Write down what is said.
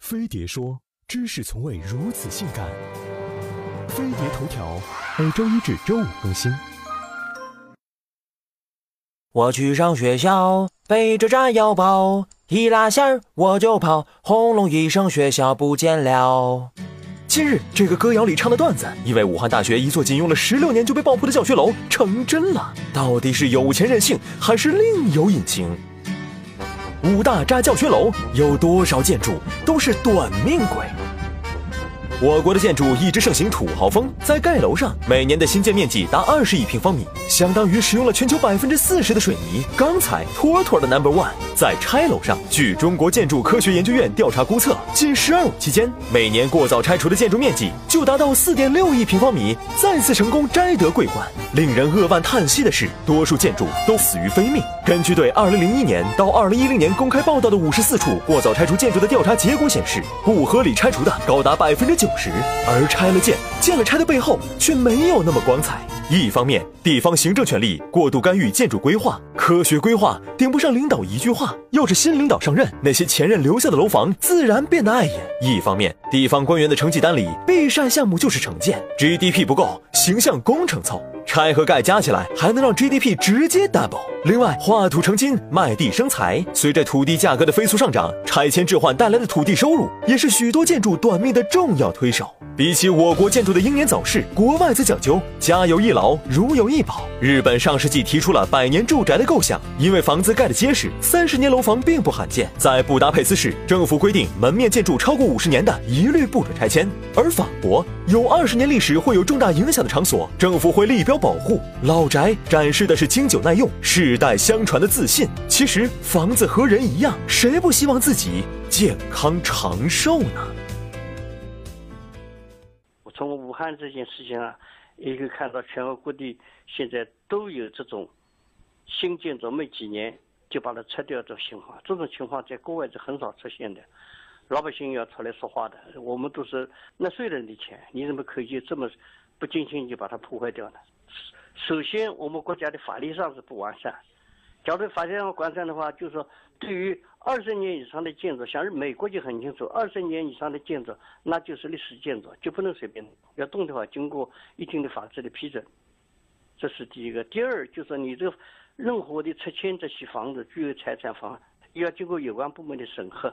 飞碟说：“知识从未如此性感。”飞碟头条每周一至周五更新。我去上学校，背着炸药包，一拉线儿我就跑，轰隆一声，学校不见了。近日，这个歌谣里唱的段子，因为武汉大学一座仅用了十六年就被爆破的教学楼成真了。到底是有钱任性，还是另有隐情？五大渣教学楼，有多少建筑都是短命鬼？我国的建筑一直盛行土豪风，在盖楼上，每年的新建面积达二十亿平方米，相当于使用了全球百分之四十的水泥、钢材，妥妥的 number one。在拆楼上，据中国建筑科学研究院调查估测，近“十二五”期间，每年过早拆除的建筑面积就达到四点六亿平方米，再次成功摘得桂冠。令人扼腕叹息的是，多数建筑都死于非命。根据对二零零一年到二零一零年公开报道的五十四处过早拆除建筑的调查结果显示，不合理拆除的高达百分之九十，而拆了建，建了拆的背后却没有那么光彩。一方面，地方行政权力过度干预建筑规划，科学规划顶不上领导一句话；又是新领导上任，那些前任留下的楼房自然变得碍眼。一方面，地方官员的成绩单里必晒项目就是城建，GDP 不够，形象工程凑。拆和盖加起来还能让 GDP 直接 double。另外，画土成金，卖地生财。随着土地价格的飞速上涨，拆迁置换带来的土地收入也是许多建筑短命的重要推手。比起我国建筑的英年早逝，国外则讲究家有一老，如有一宝。日本上世纪提出了百年住宅的构想，因为房子盖得结实，三十年楼房并不罕见。在布达佩斯市，政府规定门面建筑超过五十年的一律不准拆迁。而法国有二十年历史会有重大影响的场所，政府会立标。保护老宅展示的是经久耐用是、代相传的自信。其实房子和人一样，谁不希望自己健康长寿呢？我从武汉这件事情啊，也可以看到全国各地现在都有这种新建筑没几年就把它拆掉的情况。这种情况在国外是很少出现的，老百姓要出来说话的。我们都是纳税人的钱，你怎么可以这么不经心就把它破坏掉呢？首先，我们国家的法律上是不完善。假如法律上完善的话，就是说，对于二十年以上的建筑，像美国就很清楚，二十年以上的建筑那就是历史建筑，就不能随便动。要动的话，经过一定的法制的批准。这是第一个。第二，就是你这任何的拆迁这些房子、具有财产房，要经过有关部门的审核。